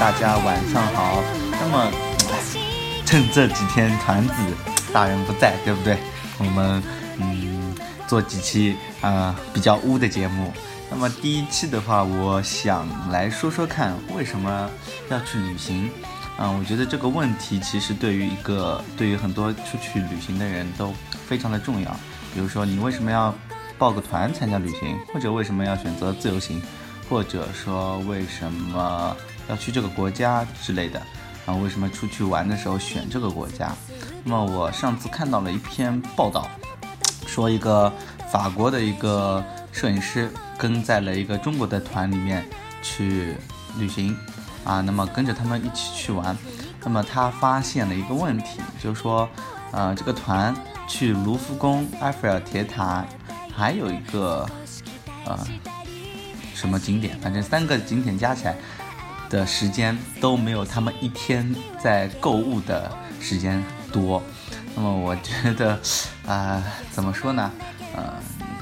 大家晚上好。那么，趁这几天团子大人不在，对不对？我们嗯做几期啊、比较污的节目。那么第一期的话，我想来说说看，为什么要去旅行？啊、我觉得这个问题其实对于一个对于很多出去旅行的人都非常的重要。比如说，你为什么要报个团参加旅行，或者为什么要选择自由行？或者说为什么要去这个国家之类的啊？为什么出去玩的时候选这个国家？那么我上次看到了一篇报道，说一个法国的一个摄影师跟在了一个中国的团里面去旅行啊，那么跟着他们一起去玩，那么他发现了一个问题，就是说，呃，这个团去卢浮宫、埃菲尔铁塔，还有一个呃什么景点，反正三个景点加起来的时间都没有他们一天在购物的时间多。那么我觉得，啊、怎么说呢？呃，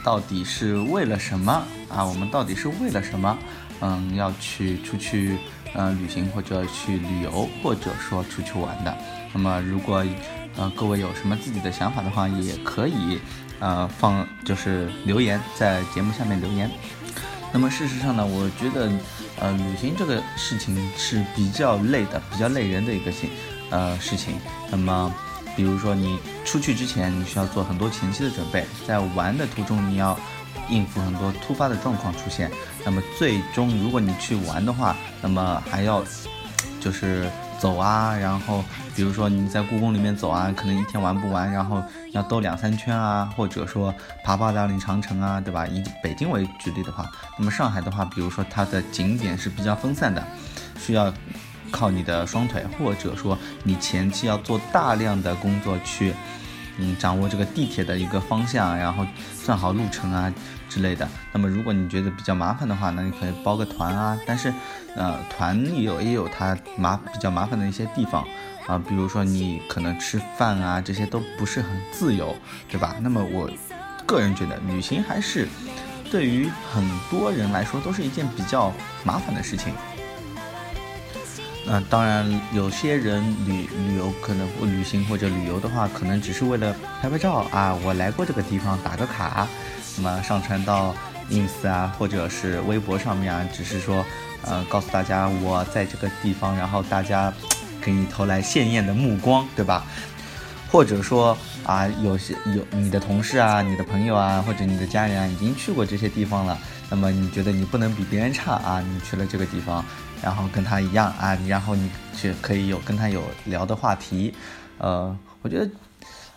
到底是为了什么啊？我们到底是为了什么？嗯，要去出去呃旅行或者去旅游，或者说出去玩的。那么如果呃各位有什么自己的想法的话，也可以呃放就是留言在节目下面留言。那么事实上呢，我觉得，呃，旅行这个事情是比较累的，比较累人的一个事，呃，事情。那么，比如说你出去之前，你需要做很多前期的准备，在玩的途中，你要应付很多突发的状况出现。那么最终，如果你去玩的话，那么还要就是走啊，然后比如说你在故宫里面走啊，可能一天玩不完，然后要兜两三圈啊，或者说爬八达岭长城啊，对吧？以北京为举例的话，那么上海的话，比如说它的景点是比较分散的，需要靠你的双腿，或者说你前期要做大量的工作去。嗯，掌握这个地铁的一个方向，然后算好路程啊之类的。那么，如果你觉得比较麻烦的话，那你可以包个团啊。但是，呃，团也有也有它麻比较麻烦的一些地方啊，比如说你可能吃饭啊这些都不是很自由，对吧？那么我个人觉得，旅行还是对于很多人来说都是一件比较麻烦的事情。那、当然，有些人旅旅游可能不旅行或者旅游的话，可能只是为了拍拍照啊，我来过这个地方，打个卡，那么上传到 ins 啊，或者是微博上面啊，只是说，呃，告诉大家我在这个地方，然后大家给你投来鲜艳的目光，对吧？或者说啊，有些有你的同事啊、你的朋友啊，或者你的家人啊，已经去过这些地方了，那么你觉得你不能比别人差啊？你去了这个地方，然后跟他一样啊，然后你去可以有跟他有聊的话题，呃，我觉得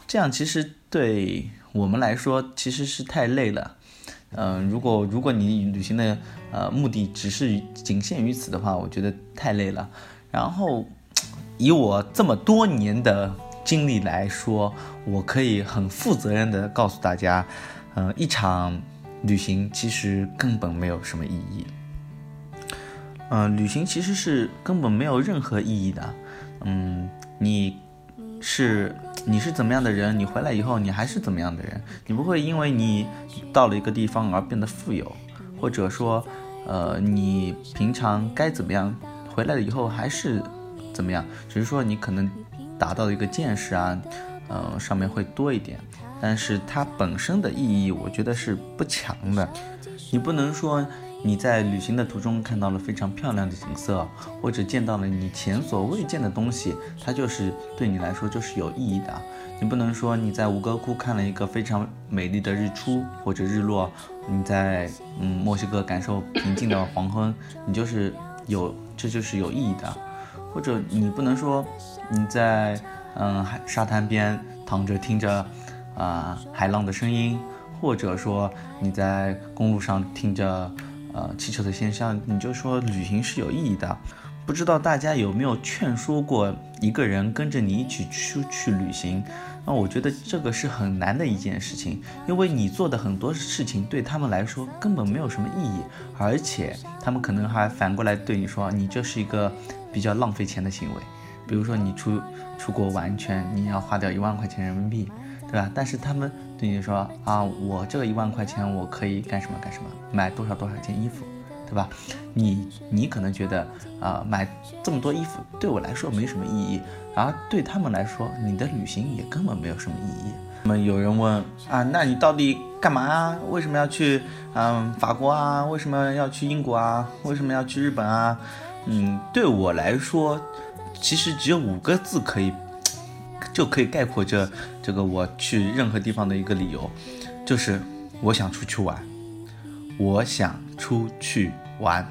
这样其实对我们来说其实是太累了。嗯、如果如果你旅行的呃目的只是仅限于此的话，我觉得太累了。然后以我这么多年的经历来说，我可以很负责任的告诉大家，呃，一场旅行其实根本没有什么意义。嗯、旅行其实是根本没有任何意义的。嗯，你是你是怎么样的人，你回来以后你还是怎么样的人，你不会因为你到了一个地方而变得富有，或者说，呃，你平常该怎么样，回来了以后还是怎么样，只是说你可能达到的一个见识啊，呃，上面会多一点，但是它本身的意义，我觉得是不强的。你不能说你在旅行的途中看到了非常漂亮的景色，或者见到了你前所未见的东西，它就是对你来说就是有意义的。你不能说你在吴哥窟看了一个非常美丽的日出或者日落，你在嗯墨西哥感受平静的黄昏，你就是有这就是有意义的。或者你不能说你在嗯海沙滩边躺着听着啊、海浪的声音，或者说你在公路上听着呃汽车的喧嚣，你就说旅行是有意义的。不知道大家有没有劝说过一个人跟着你一起出去旅行？那我觉得这个是很难的一件事情，因为你做的很多事情对他们来说根本没有什么意义，而且他们可能还反过来对你说，你这是一个比较浪费钱的行为。比如说你出出国玩一圈，你要花掉一万块钱人民币，对吧？但是他们对你说啊，我这个一万块钱我可以干什么干什么，买多少多少件衣服。对吧？你你可能觉得啊，买这么多衣服对我来说没什么意义，而对他们来说，你的旅行也根本没有什么意义。那么有人问啊，那你到底干嘛啊？为什么要去嗯法国啊？为什么要去英国啊？为什么要去日本啊？嗯，对我来说，其实只有五个字可以就可以概括这这个我去任何地方的一个理由，就是我想出去玩，我想。出去玩，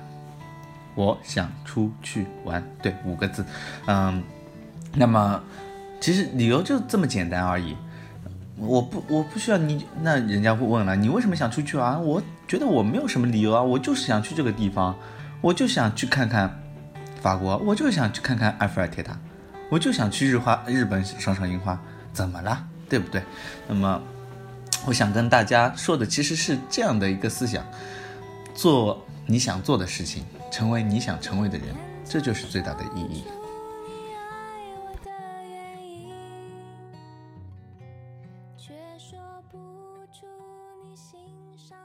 我想出去玩，对，五个字，嗯，那么其实理由就这么简单而已。我不，我不需要你，那人家会问了，你为什么想出去玩？我觉得我没有什么理由啊，我就是想去这个地方，我就想去看看法国我就想去看看埃菲尔铁塔我就想去日花日本赏赏樱花怎么了？对不对？那么我想跟大家说的其实是这样的一个思想做你想做的事情成为你想成为的人这就是最大的意义。却说不出你欣赏